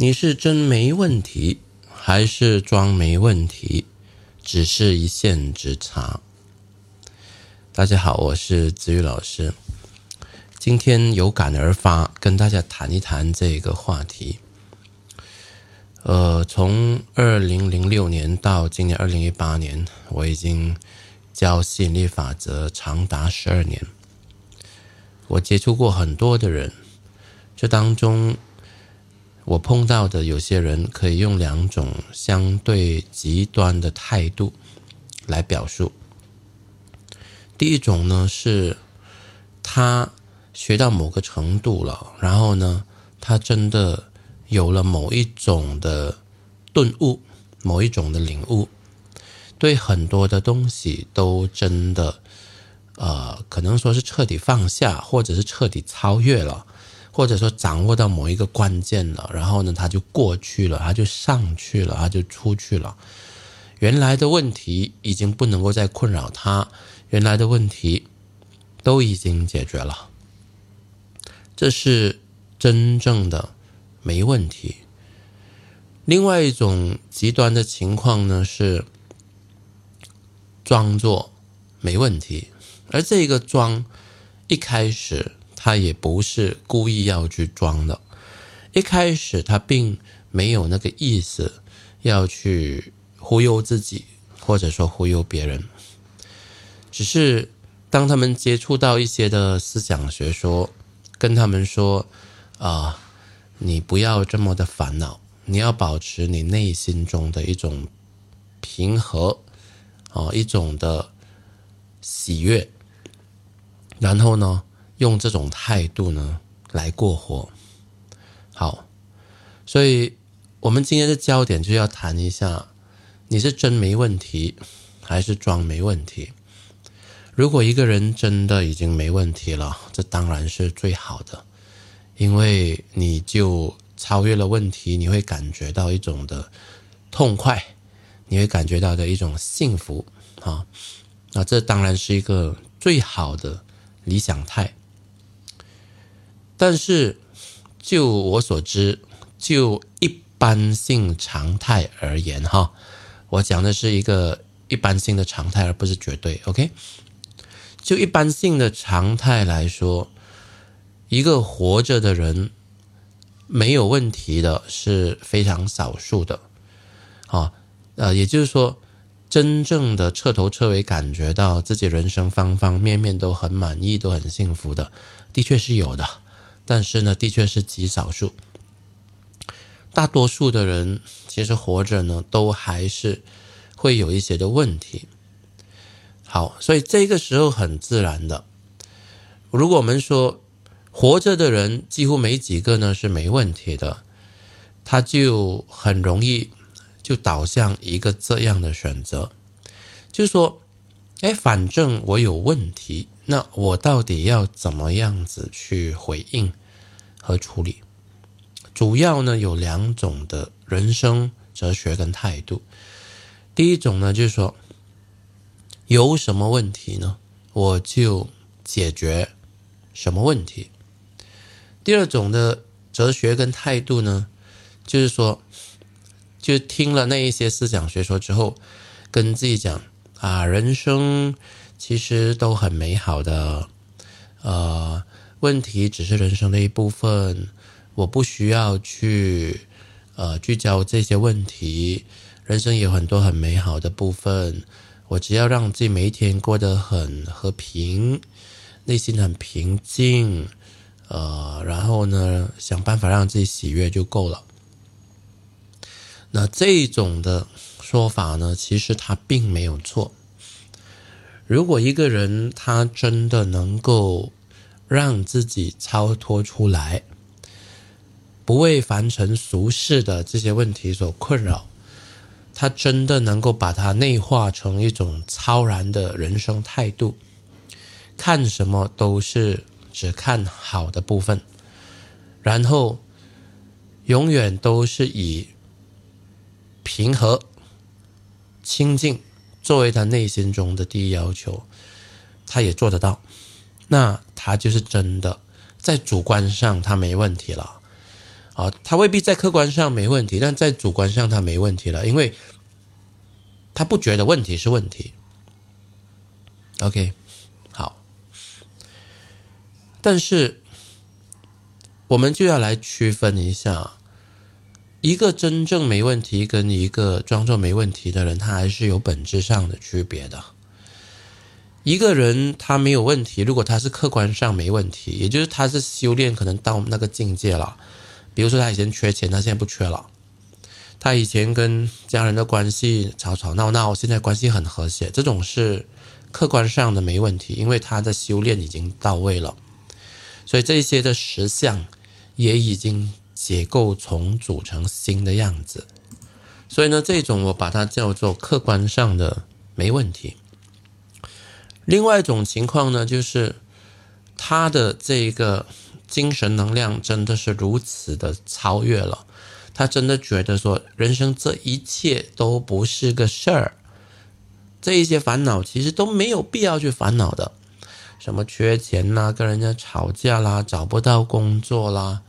你是真没问题，还是装没问题？只是一线之差。大家好，我是子宇老师，今天有感而发，跟大家谈一谈这个话题。呃，从二零零六年到今年二零一八年，我已经教吸引力法则长达十二年。我接触过很多的人，这当中。我碰到的有些人可以用两种相对极端的态度来表述。第一种呢是，他学到某个程度了，然后呢，他真的有了某一种的顿悟，某一种的领悟，对很多的东西都真的，呃，可能说是彻底放下，或者是彻底超越了。或者说掌握到某一个关键了，然后呢，他就过去了，他就上去了，他就出去了。原来的问题已经不能够再困扰他，原来的问题都已经解决了。这是真正的没问题。另外一种极端的情况呢，是装作没问题，而这个装一开始。他也不是故意要去装的，一开始他并没有那个意思要去忽悠自己，或者说忽悠别人，只是当他们接触到一些的思想学说，跟他们说啊，你不要这么的烦恼，你要保持你内心中的一种平和，啊，一种的喜悦，然后呢？用这种态度呢来过活，好，所以我们今天的焦点就要谈一下，你是真没问题，还是装没问题？如果一个人真的已经没问题了，这当然是最好的，因为你就超越了问题，你会感觉到一种的痛快，你会感觉到的一种幸福啊，那这当然是一个最好的理想态。但是，就我所知，就一般性常态而言，哈，我讲的是一个一般性的常态，而不是绝对。OK，就一般性的常态来说，一个活着的人没有问题的是非常少数的，啊，呃，也就是说，真正的彻头彻尾感觉到自己人生方方面面都很满意、都很幸福的，的确是有的。但是呢，的确是极少数。大多数的人其实活着呢，都还是会有一些的问题。好，所以这个时候很自然的，如果我们说活着的人几乎没几个呢是没问题的，他就很容易就导向一个这样的选择，就说，哎，反正我有问题。那我到底要怎么样子去回应和处理？主要呢有两种的人生哲学跟态度。第一种呢就是说，有什么问题呢，我就解决什么问题。第二种的哲学跟态度呢，就是说，就听了那一些思想学说之后，跟自己讲啊，人生。其实都很美好的，呃，问题只是人生的一部分，我不需要去呃聚焦这些问题。人生有很多很美好的部分，我只要让自己每一天过得很和平，内心很平静，呃，然后呢，想办法让自己喜悦就够了。那这种的说法呢，其实它并没有错。如果一个人他真的能够让自己超脱出来，不为凡尘俗世的这些问题所困扰，他真的能够把它内化成一种超然的人生态度，看什么都是只看好的部分，然后永远都是以平和、清净。作为他内心中的第一要求，他也做得到，那他就是真的在主观上他没问题了。啊，他未必在客观上没问题，但在主观上他没问题了，因为他不觉得问题是问题。OK，好，但是我们就要来区分一下，一个真正没问题跟一个装作没问题的人，他还是有本质上的区别的。一个人他没有问题，如果他是客观上没问题，也就是他是修炼可能到那个境界了。比如说他以前缺钱，他现在不缺了；他以前跟家人的关系吵吵闹闹，现在关系很和谐，这种是。客观上的没问题，因为他的修炼已经到位了，所以这些的实相也已经结构重组成新的样子。所以呢，这种我把它叫做客观上的没问题。另外一种情况呢，就是他的这个精神能量真的是如此的超越了，他真的觉得说人生这一切都不是个事儿。这一些烦恼其实都没有必要去烦恼的，什么缺钱啦、跟人家吵架啦、找不到工作啦、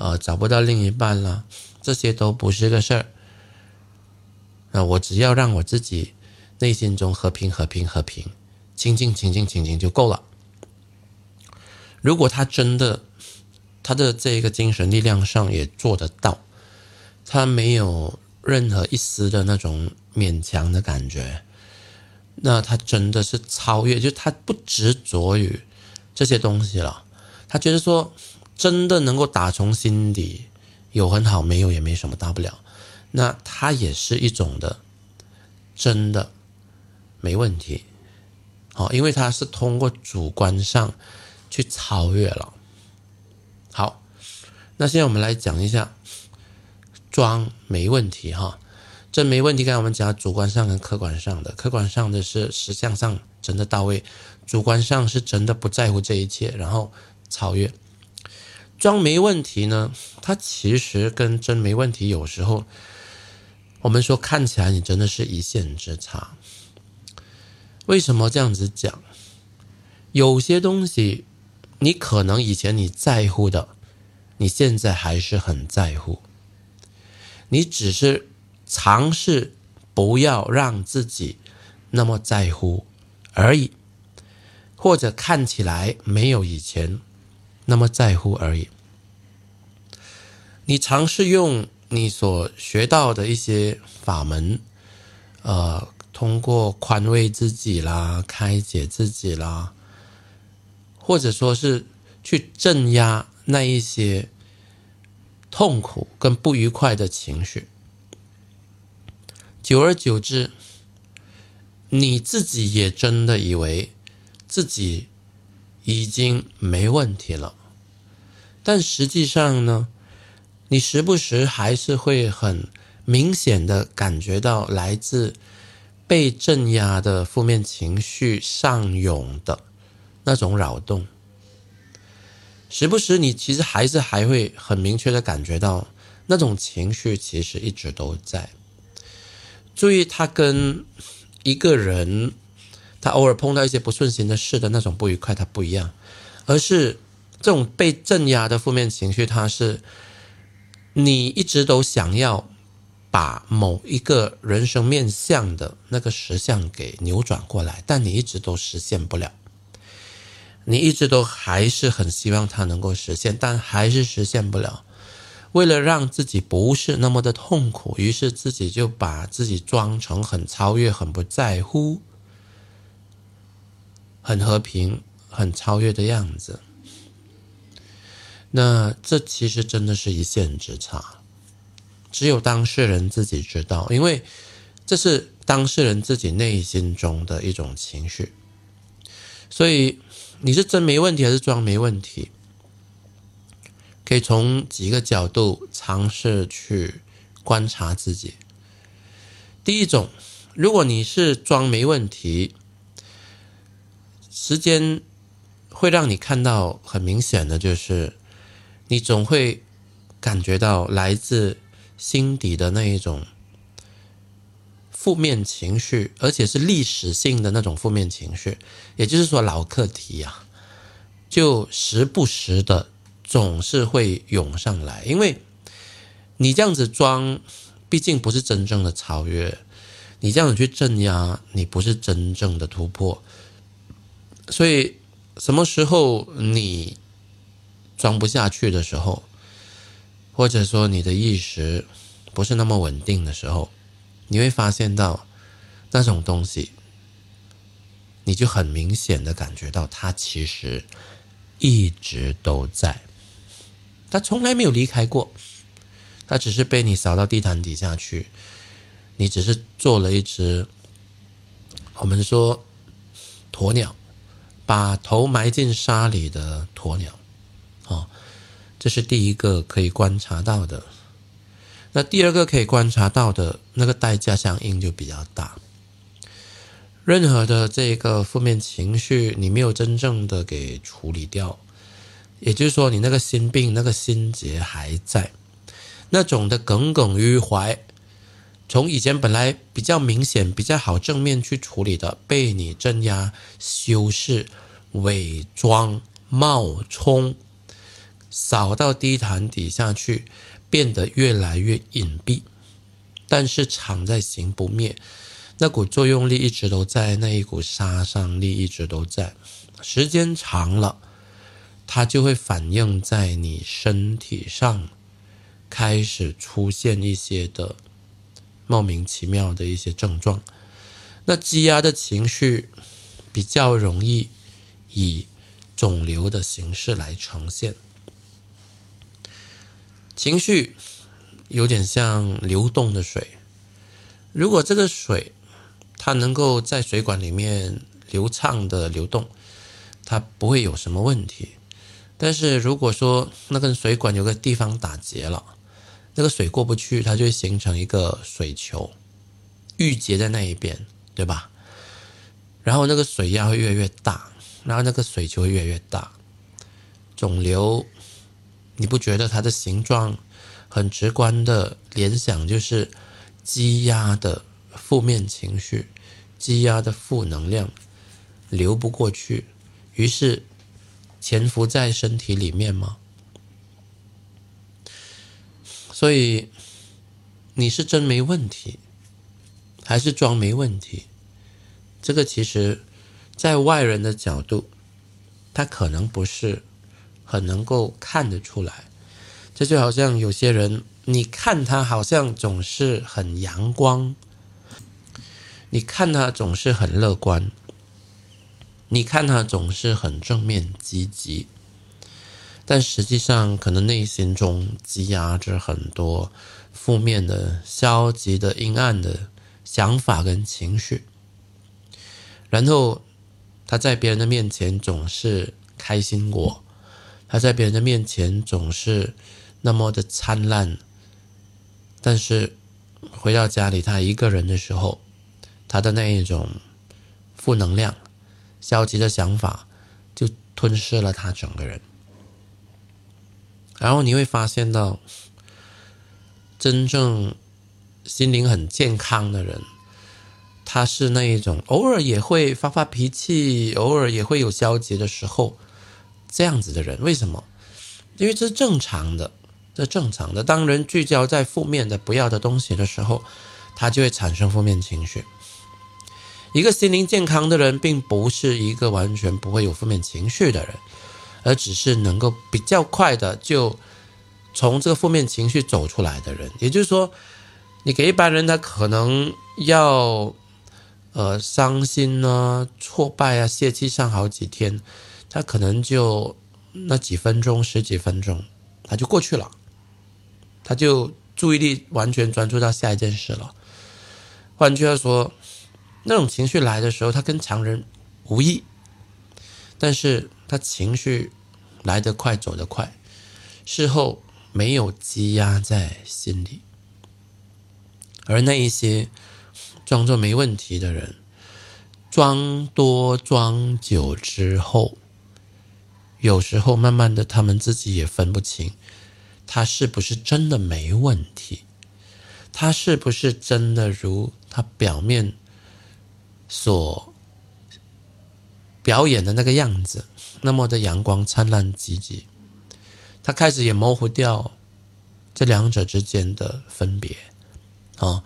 呃找不到另一半啦，这些都不是个事儿。那我只要让我自己内心中和平、和平、和平，清净、清净、清净就够了。如果他真的他的这个精神力量上也做得到，他没有任何一丝的那种勉强的感觉。那他真的是超越，就他不执着于这些东西了。他觉得说，真的能够打从心底有很好，没有也没什么大不了。那它也是一种的，真的没问题。好，因为他是通过主观上去超越了。好，那现在我们来讲一下装没问题哈。这没问题，刚才我们讲主观上跟客观上的，客观上的是实相上真的到位，主观上是真的不在乎这一切，然后超越。装没问题呢，它其实跟真没问题有时候，我们说看起来你真的是一线之差。为什么这样子讲？有些东西你可能以前你在乎的，你现在还是很在乎，你只是。尝试不要让自己那么在乎而已，或者看起来没有以前那么在乎而已。你尝试用你所学到的一些法门，呃，通过宽慰自己啦、开解自己啦，或者说是去镇压那一些痛苦跟不愉快的情绪。久而久之，你自己也真的以为自己已经没问题了，但实际上呢，你时不时还是会很明显的感觉到来自被镇压的负面情绪上涌的那种扰动。时不时，你其实还是还会很明确的感觉到那种情绪其实一直都在。注意，他跟一个人，他偶尔碰到一些不顺心的事的那种不愉快，他不一样，而是这种被镇压的负面情绪，它是你一直都想要把某一个人生面向的那个实相给扭转过来，但你一直都实现不了，你一直都还是很希望它能够实现，但还是实现不了。为了让自己不是那么的痛苦，于是自己就把自己装成很超越、很不在乎、很和平、很超越的样子。那这其实真的是一线之差，只有当事人自己知道，因为这是当事人自己内心中的一种情绪。所以你是真没问题，还是装没问题？可以从几个角度尝试去观察自己。第一种，如果你是装没问题，时间会让你看到很明显的，就是你总会感觉到来自心底的那一种负面情绪，而且是历史性的那种负面情绪，也就是说老课题呀，就时不时的。总是会涌上来，因为你这样子装，毕竟不是真正的超越；你这样子去镇压，你不是真正的突破。所以，什么时候你装不下去的时候，或者说你的意识不是那么稳定的时候，你会发现到那种东西，你就很明显的感觉到它其实一直都在，它从来没有离开过，它只是被你扫到地毯底下去，你只是做了一只我们说鸵鸟。把头埋进沙里的鸵鸟，这是第一个可以观察到的。那第二个可以观察到的那个代价相应就比较大。任何的这个负面情绪，你没有真正的给处理掉，也就是说，你那个心病、那个心结还在，那种的耿耿于怀。从以前本来比较明显、比较好正面去处理的，被你镇压、修饰、伪装、冒充，扫到地毯底下去，变得越来越隐蔽，但是藏在心不灭，那股作用力一直都在，那一股杀伤力一直都在，时间长了，它就会反映在你身体上，开始出现一些的。莫名其妙的一些症状，那积压的情绪比较容易以肿瘤的形式来呈现。情绪有点像流动的水，如果这个水它能够在水管里面流畅的流动，它不会有什么问题。但是如果说那根水管有个地方打结了，那个水过不去，它就会形成一个水球，郁结在那一边，对吧？然后那个水压会越来越大，然后那个水球会越来越大。肿瘤，你不觉得它的形状很直观的联想就是积压的负面情绪、积压的负能量流不过去，于是潜伏在身体里面吗？所以，你是真没问题，还是装没问题？这个其实，在外人的角度，他可能不是很能够看得出来。这就好像有些人，你看他好像总是很阳光，你看他总是很乐观，你看他总是很正面积极。但实际上，可能内心中积压着很多负面的、消极的、阴暗的想法跟情绪。然后他在别人的面前总是开心果，他在别人的面前总是那么的灿烂。但是回到家里，他一个人的时候，他的那一种负能量、消极的想法就吞噬了他整个人。然后你会发现到，真正心灵很健康的人，他是那一种偶尔也会发发脾气，偶尔也会有消极的时候，这样子的人。为什么？因为这是正常的，这正常的。当人聚焦在负面的、不要的东西的时候，他就会产生负面情绪。一个心灵健康的人，并不是一个完全不会有负面情绪的人。而只是能够比较快的就从这个负面情绪走出来的人，也就是说，你给一般人他可能要呃伤心啊、挫败啊、泄气上好几天，他可能就那几分钟、十几分钟他就过去了，他就注意力完全专注到下一件事了。换句话说，那种情绪来的时候，他跟常人无异，但是。他情绪来得快，走得快，事后没有积压在心里，而那一些装作没问题的人，装多装久之后，有时候慢慢的，他们自己也分不清，他是不是真的没问题，他是不是真的如他表面所表演的那个样子。那么的阳光灿烂积极，他开始也模糊掉这两者之间的分别啊。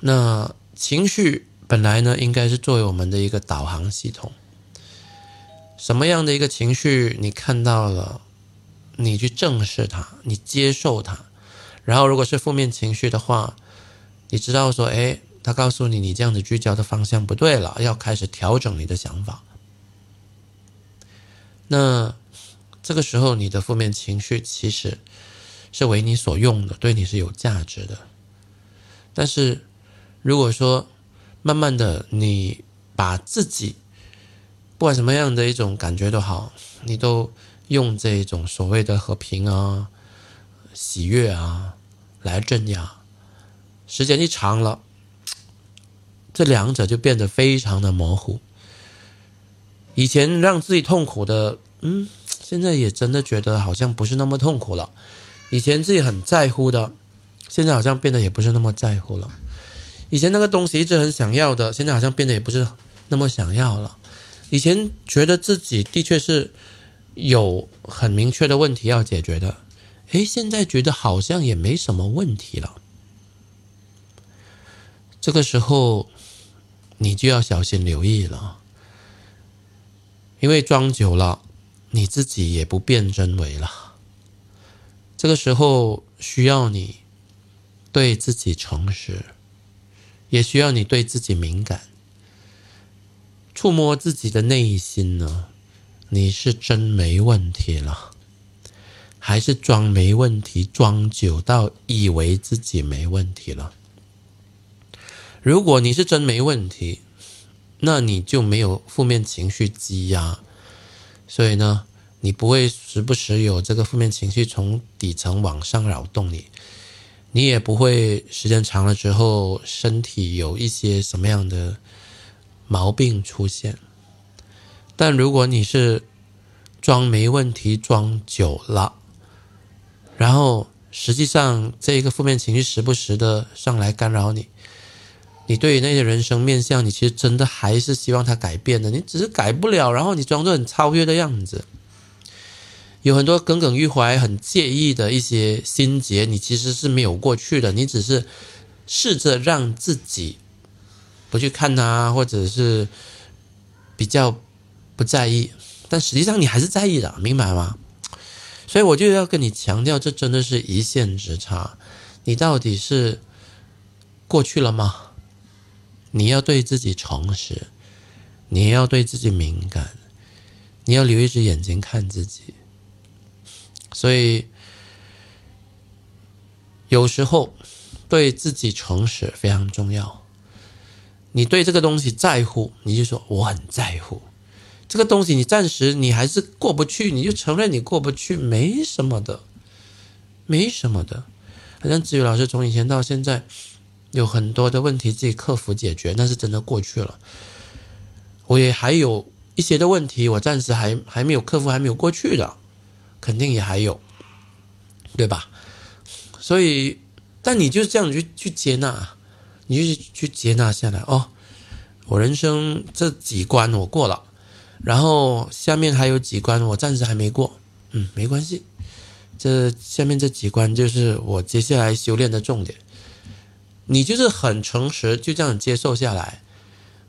那情绪本来呢，应该是作为我们的一个导航系统。什么样的一个情绪你看到了，你去正视它，你接受它。然后，如果是负面情绪的话，你知道说，哎，他告诉你，你这样子聚焦的方向不对了，要开始调整你的想法。那这个时候，你的负面情绪其实是为你所用的，对你是有价值的。但是，如果说慢慢的你把自己不管什么样的一种感觉都好，你都用这种所谓的和平啊、喜悦啊来镇压，时间一长了，这两者就变得非常的模糊。以前让自己痛苦的，嗯，现在也真的觉得好像不是那么痛苦了。以前自己很在乎的，现在好像变得也不是那么在乎了。以前那个东西一直很想要的，现在好像变得也不是那么想要了。以前觉得自己的确是有很明确的问题要解决的，诶，现在觉得好像也没什么问题了。这个时候你就要小心留意了，因为装久了，你自己也不辨真伪了。这个时候需要你对自己诚实，也需要你对自己敏感。触摸自己的内心呢？你是真没问题了，还是装没问题？装久到以为自己没问题了？如果你是真没问题，那你就没有负面情绪积压，所以呢，你不会时不时有这个负面情绪从底层往上扰动你，你也不会时间长了之后身体有一些什么样的。毛病出现，但如果你是装没问题装久了，然后实际上这一个负面情绪时不时的上来干扰你，你对于那些人生面相，你其实真的还是希望他改变的，你只是改不了，然后你装作很超越的样子，有很多耿耿于怀、很介意的一些心结，你其实是没有过去的，你只是试着让自己。不去看他，或者是比较不在意，但实际上你还是在意的，明白吗？所以我就要跟你强调，这真的是一线之差。你到底是过去了吗？你要对自己诚实，你要对自己敏感，你要留一只眼睛看自己。所以有时候对自己诚实非常重要。你对这个东西在乎，你就说我很在乎这个东西。你暂时你还是过不去，你就承认你过不去，没什么的，没什么的。好像子宇老师从以前到现在有很多的问题自己克服解决，那是真的过去了。我也还有一些的问题，我暂时还还没有克服，还没有过去的，肯定也还有，对吧？所以，但你就这样去去接纳。你就去接纳下来哦，我人生这几关我过了，然后下面还有几关我暂时还没过，嗯，没关系，这下面这几关就是我接下来修炼的重点。你就是很诚实，就这样接受下来，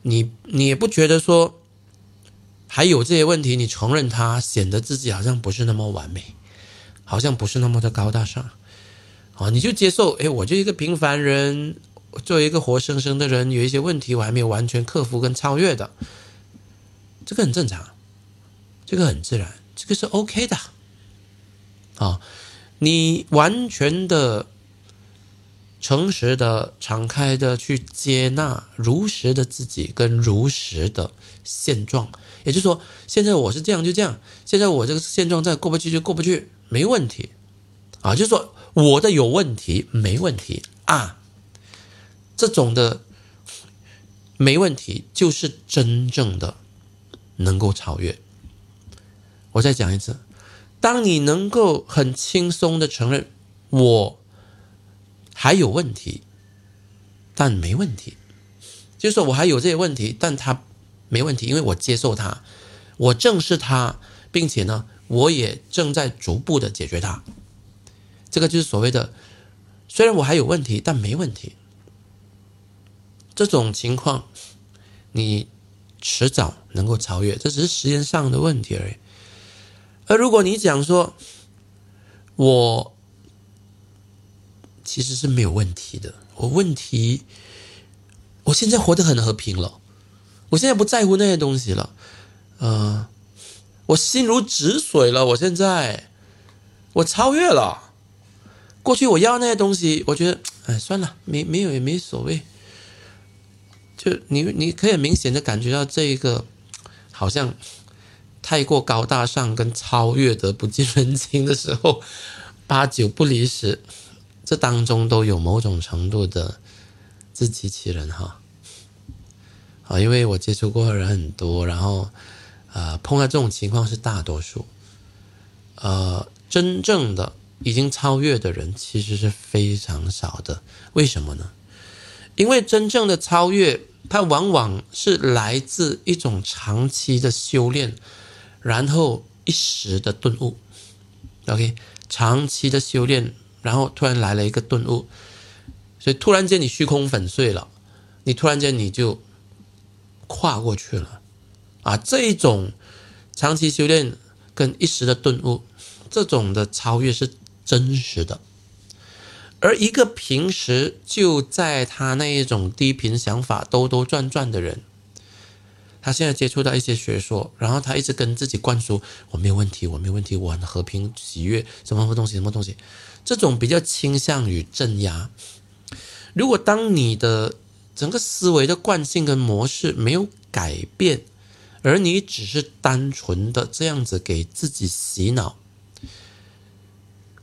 你你也不觉得说还有这些问题，你承认它，显得自己好像不是那么完美，好像不是那么的高大上，啊，你就接受，哎，我就一个平凡人。作为一个活生生的人，有一些问题我还没有完全克服跟超越的，这个很正常，这个很自然，这个是 OK 的。啊，你完全的、诚实的、敞开的去接纳如实的自己跟如实的现状，也就是说，现在我是这样就这样，现在我这个现状再过不去就过不去，没问题。啊，就是说我的有问题，没问题啊。这种的没问题，就是真正的能够超越。我再讲一次，当你能够很轻松的承认我还有问题，但没问题，就是说我还有这些问题，但他没问题，因为我接受他，我正视他，并且呢，我也正在逐步的解决它。这个就是所谓的，虽然我还有问题，但没问题。这种情况，你迟早能够超越，这只是时间上的问题而已。而如果你讲说，我其实是没有问题的，我问题，我现在活得很和平了，我现在不在乎那些东西了，呃，我心如止水了，我现在我超越了。过去我要那些东西，我觉得，哎，算了，没没有也没所谓。就你你可以明显的感觉到这一个好像太过高大上跟超越的不近人情的时候，八九不离十，这当中都有某种程度的自欺欺人哈。啊，因为我接触过的人很多，然后啊碰到这种情况是大多数，呃，真正的。已经超越的人其实是非常少的，为什么呢？因为真正的超越，它往往是来自一种长期的修炼，然后一时的顿悟。OK，长期的修炼，然后突然来了一个顿悟，所以突然间你虚空粉碎了，你突然间你就跨过去了啊！这一种长期修炼跟一时的顿悟，这种的超越是。真实的，而一个平时就在他那一种低频想法兜兜转转的人，他现在接触到一些学说，然后他一直跟自己灌输我没有问题，我没有问题，我很和平喜悦，什么什么东西，什么东西，这种比较倾向于镇压。如果当你的整个思维的惯性跟模式没有改变，而你只是单纯的这样子给自己洗脑。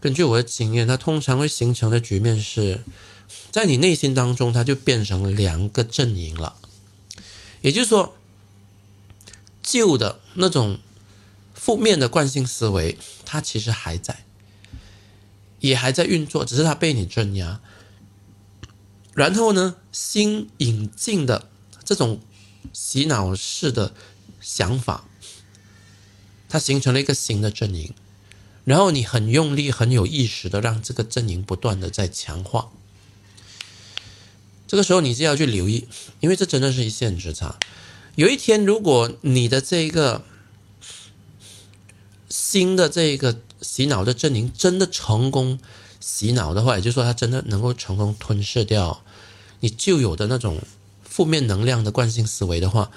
根据我的经验，它通常会形成的局面是，在你内心当中，它就变成两个阵营了。也就是说，旧的那种负面的惯性思维，它其实还在，也还在运作，只是它被你镇压。然后呢，新引进的这种洗脑式的想法，它形成了一个新的阵营。然后你很用力、很有意识的让这个阵营不断的在强化，这个时候你就要去留意，因为这真的是一线之差。有一天，如果你的这个新的这个洗脑的阵营真的成功洗脑的话，也就是说，它真的能够成功吞噬掉你旧有的那种负面能量的惯性思维的话，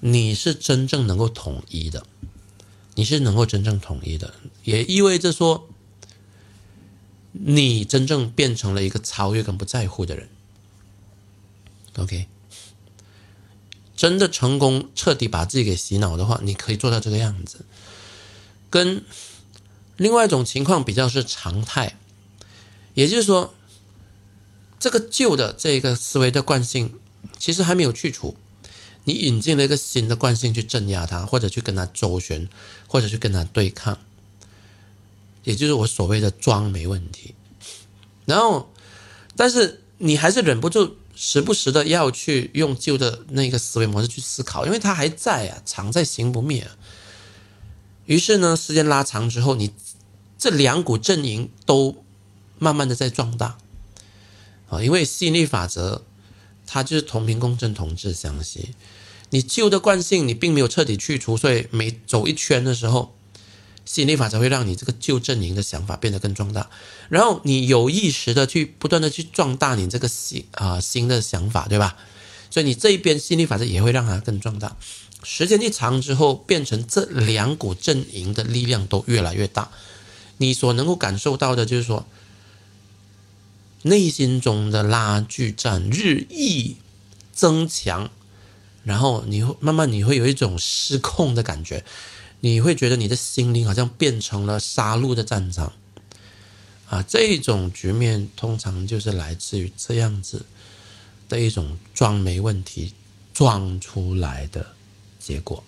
你是真正能够统一的。你是能够真正统一的，也意味着说，你真正变成了一个超越跟不在乎的人。OK，真的成功彻底把自己给洗脑的话，你可以做到这个样子。跟另外一种情况比较是常态，也就是说，这个旧的这个思维的惯性其实还没有去除。你引进了一个新的惯性去镇压它，或者去跟它周旋，或者去跟它对抗，也就是我所谓的装没问题。然后，但是你还是忍不住时不时的要去用旧的那个思维模式去思考，因为它还在啊，藏在行不灭。于是呢，时间拉长之后，你这两股阵营都慢慢的在壮大啊，因为吸引力法则，它就是同频共振，同质相吸。你旧的惯性你并没有彻底去除，所以每走一圈的时候，吸引力法则会让你这个旧阵营的想法变得更壮大，然后你有意识的去不断的去壮大你这个新啊新的想法，对吧？所以你这一边吸引力法则也会让它更壮大。时间一长之后，变成这两股阵营的力量都越来越大，你所能够感受到的就是说，内心中的拉锯战日益增强。然后你会慢慢，你会有一种失控的感觉，你会觉得你的心灵好像变成了杀戮的战场，啊，这种局面通常就是来自于这样子的一种装没问题装出来的结果。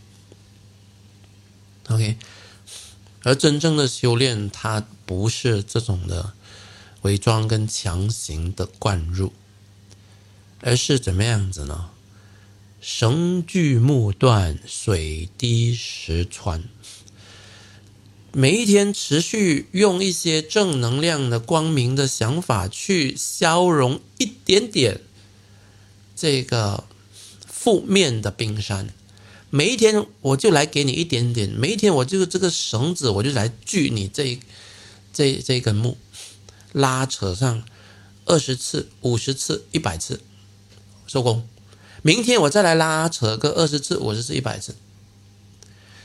OK，而真正的修炼，它不是这种的伪装跟强行的灌入，而是怎么样子呢？绳锯木断，水滴石穿。每一天持续用一些正能量的光明的想法去消融一点点这个负面的冰山。每一天我就来给你一点点，每一天我就这个绳子我就来锯你这这这根木，拉扯上二十次、五十次、一百次，收工。明天我再来拉扯个二十次、五十次、一百次。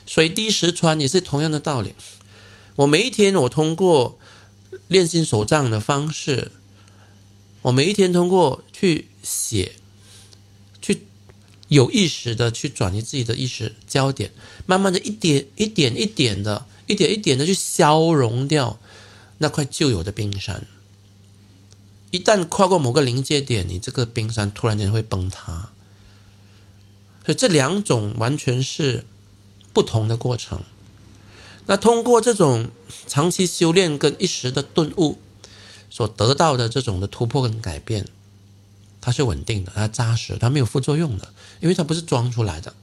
水滴石穿也是同样的道理。我每一天我通过练心手账的方式，我每一天通过去写。去有意识的去转移自己的意识焦点，慢慢的一点一点一点的，一点一点的去消融掉那块旧有的冰山。一旦跨过某个临界点，你这个冰山突然间会崩塌。所以这两种完全是不同的过程。那通过这种长期修炼跟一时的顿悟所得到的这种的突破跟改变。它是稳定的，它扎实，它没有副作用的，因为它不是装出来的，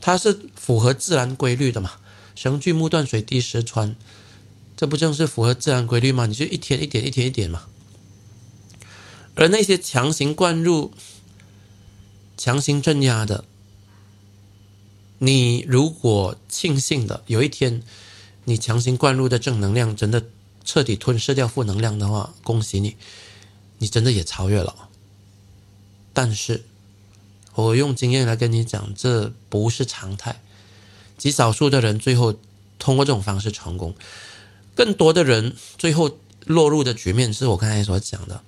它是符合自然规律的嘛。绳锯木断，水滴石穿，这不正是符合自然规律吗？你就一天一点，一天一点嘛。而那些强行灌入、强行镇压的，你如果庆幸的有一天，你强行灌入的正能量真的彻底吞噬掉负能量的话，恭喜你，你真的也超越了。但是，我用经验来跟你讲，这不是常态。极少数的人最后通过这种方式成功，更多的人最后落入的局面是我刚才所讲的，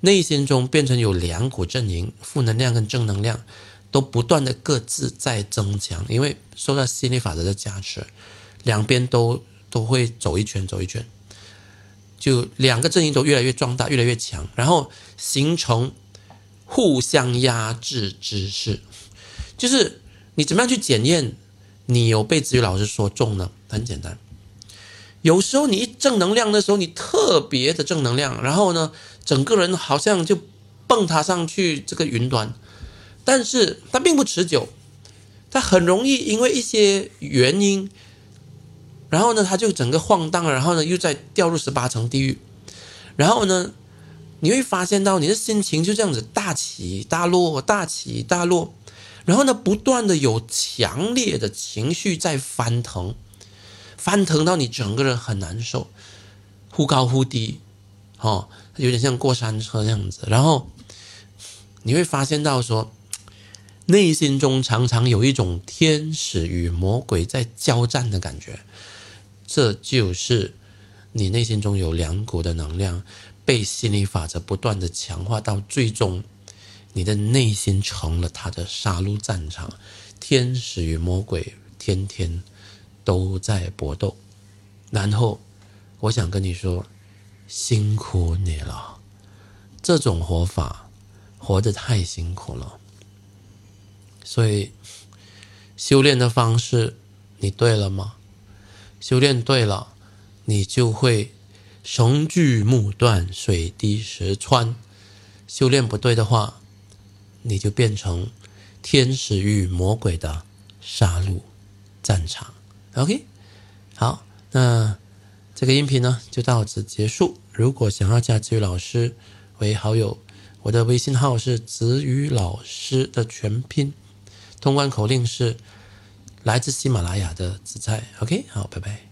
内心中变成有两股阵营，负能量跟正能量都不断的各自在增强，因为受到心理法则的加持，两边都都会走一圈走一圈，就两个阵营都越来越壮大，越来越强，然后形成。互相压制之势，就是你怎么样去检验你有被子瑜老师说中呢？很简单，有时候你一正能量的时候，你特别的正能量，然后呢，整个人好像就蹦他上去这个云端，但是它并不持久，它很容易因为一些原因，然后呢，它就整个晃荡，然后呢，又再掉入十八层地狱，然后呢。你会发现到你的心情就这样子大起大落，大起大落，然后呢，不断的有强烈的情绪在翻腾，翻腾到你整个人很难受，忽高忽低，哦，有点像过山车这样子。然后你会发现到说，内心中常常有一种天使与魔鬼在交战的感觉，这就是你内心中有两股的能量。被心理法则不断的强化，到最终，你的内心成了他的杀戮战场，天使与魔鬼天天都在搏斗。然后，我想跟你说，辛苦你了，这种活法活得太辛苦了。所以，修炼的方式你对了吗？修炼对了，你就会。绳锯木断，水滴石穿。修炼不对的话，你就变成天使与魔鬼的杀戮战场。OK，好，那这个音频呢就到此结束。如果想要加子宇老师为好友，我的微信号是子宇老师的全拼，通关口令是来自喜马拉雅的紫菜。OK，好，拜拜。